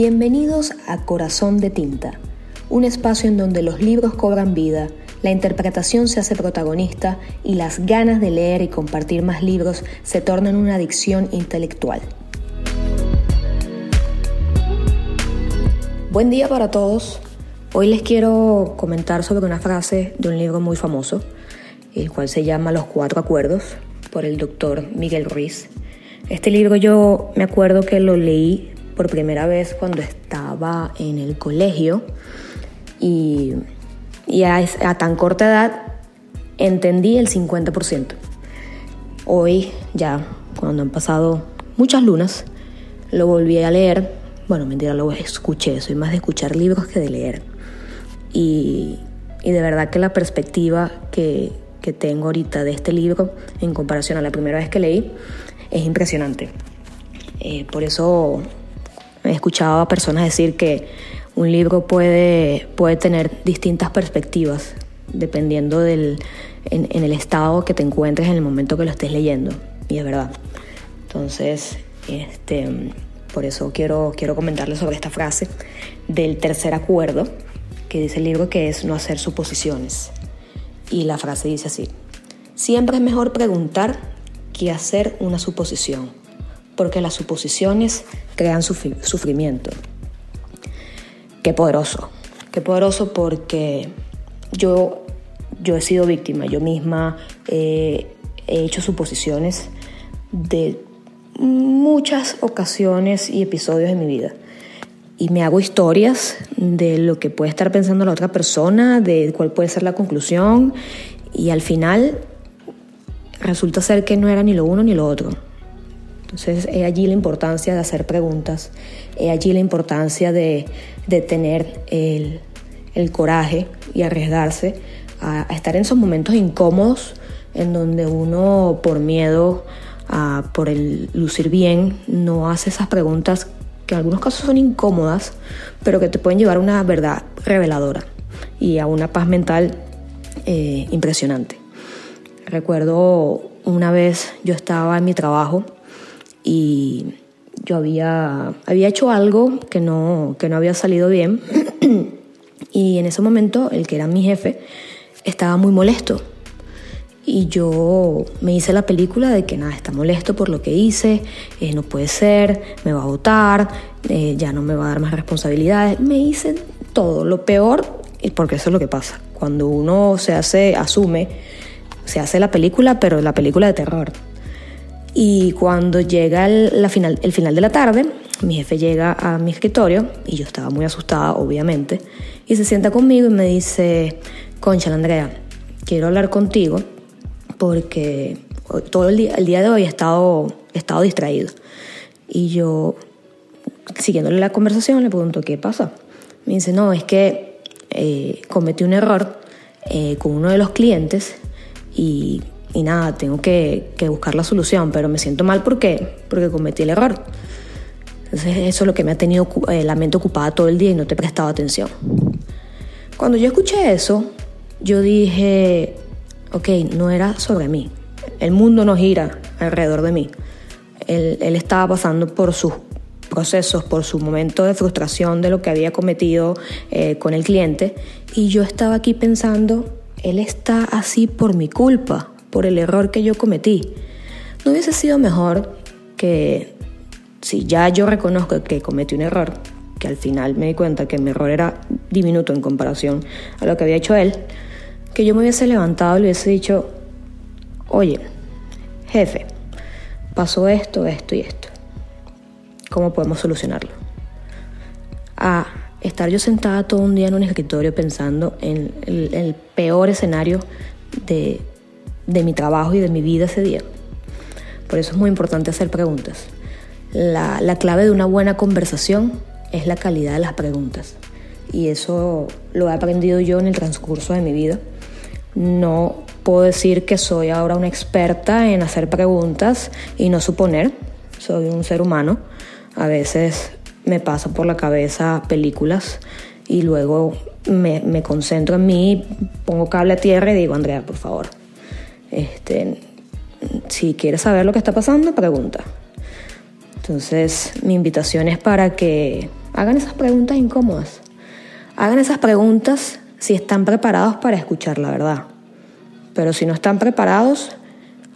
Bienvenidos a Corazón de Tinta, un espacio en donde los libros cobran vida, la interpretación se hace protagonista y las ganas de leer y compartir más libros se tornan una adicción intelectual. Buen día para todos. Hoy les quiero comentar sobre una frase de un libro muy famoso, el cual se llama Los Cuatro Acuerdos, por el doctor Miguel Ruiz. Este libro yo me acuerdo que lo leí por primera vez cuando estaba en el colegio y, a, tan corta edad entendí el 50%. Hoy ya, cuando han pasado muchas lunas, lo volví a leer. Bueno, mentira, lo escuché, soy más de escuchar libros que de leer. Y, de verdad que la perspectiva que, que tengo ahorita de este libro en comparación a la primera vez que leí es impresionante. Eh, por eso He escuchado a personas decir que un libro puede, puede tener distintas perspectivas dependiendo del, en, el estado que te encuentres en el momento que lo estés leyendo. Y es verdad. Entonces, este, por eso quiero, quiero comentarles sobre esta frase del tercer acuerdo que dice el libro que es no hacer suposiciones. Y la frase dice así, siempre es mejor preguntar que hacer una suposición porque las suposiciones crean sufrimiento. Qué poderoso, qué poderoso porque yo, yo he sido víctima, yo misma he hecho suposiciones de muchas ocasiones y episodios de mi vida. Y me hago historias de lo que puede estar pensando la otra persona, de cuál puede ser la conclusión, y al final resulta ser que no era ni lo uno ni lo otro entonces, es allí la importancia de hacer preguntas, es allí la importancia de, tener el, coraje y arriesgarse a, estar en esos momentos incómodos en donde uno, por miedo por el lucir bien, no hace esas preguntas que en algunos casos son incómodas, pero que te pueden llevar a una verdad reveladora y a una paz mental eh, impresionante. Recuerdo una vez yo estaba en mi trabajo y yo había, había hecho algo que no, que no había salido bien y en ese momento el que era mi jefe estaba muy molesto y yo me hice la película de que nada, está molesto por lo que hice, eh, no puede ser, me va a votar, eh, ya no me va a dar más responsabilidades. Me hice todo, lo peor, porque eso es lo que pasa. Cuando uno se hace, asume, se hace la película, pero la película de terror. Y cuando llega el, final, el final de la tarde, mi jefe llega a mi escritorio y yo estaba muy asustada, obviamente, y se sienta conmigo y me dice, concha, Andrea, quiero hablar contigo porque todo el día, el día de hoy he estado, he estado distraído. Y yo, siguiéndole la conversación, le pregunto, ¿qué pasa? Me dice, no, es que eh, cometí un error eh, con uno de los clientes y y nada, tengo que, buscar la solución, pero me siento mal porque, porque cometí el error. Entonces eso es lo que me ha tenido eh, la mente ocupada todo el día y no te he prestado atención. Cuando yo escuché eso, yo dije, ok, no era sobre mí. El mundo no gira alrededor de mí. Él, estaba pasando por sus procesos, por su momento de frustración de lo que había cometido eh, con el cliente y yo estaba aquí pensando, él está así por mi culpa, por el error que yo cometí. ¿No hubiese sido mejor que si ya yo reconozco que cometí un error, que al final me di cuenta que mi error era diminuto en comparación a lo que había hecho él, que yo me hubiese levantado y le hubiese dicho, oye, jefe, pasó esto, esto y esto. ¿Cómo podemos solucionarlo? A estar yo sentada todo un día en un escritorio pensando en el peor escenario de de mi trabajo y de mi vida ese día. Por eso es muy importante hacer preguntas. La, clave de una buena conversación es la calidad de las preguntas. Y eso lo he aprendido yo en el transcurso de mi vida. No puedo decir que soy ahora una experta en hacer preguntas y no suponer. Soy un ser humano. A veces me paso por la cabeza películas y luego me, me concentro en mí, pongo cable a tierra y digo, Andrea, por favor, este, si quieres saber lo que está pasando, pregunta. Entonces, mi invitación es para que hagan esas preguntas incómodas. Hagan esas preguntas si están preparados para escuchar la verdad. Pero si no están preparados,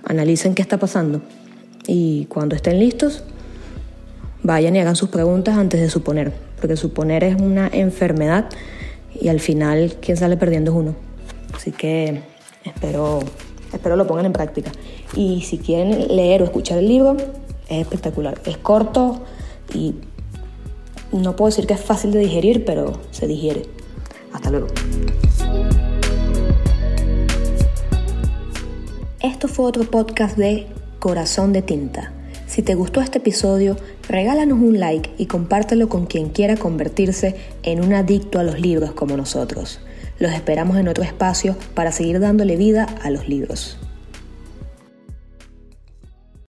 analicen qué está pasando. Y cuando estén listos, vayan y hagan sus preguntas antes de suponer. Porque suponer es una enfermedad y al final quien sale perdiendo es uno. Así que espero, espero lo pongan en práctica. Y si quieren leer o escuchar el libro, es espectacular. Es corto y no puedo decir que es fácil de digerir, pero se digiere. Hasta luego. Esto fue otro podcast de Corazón de Tinta. Si te gustó este episodio, regálanos un like y compártelo con quien quiera convertirse en un adicto a los libros como nosotros. Los esperamos en otro espacio para seguir dándole vida a los libros.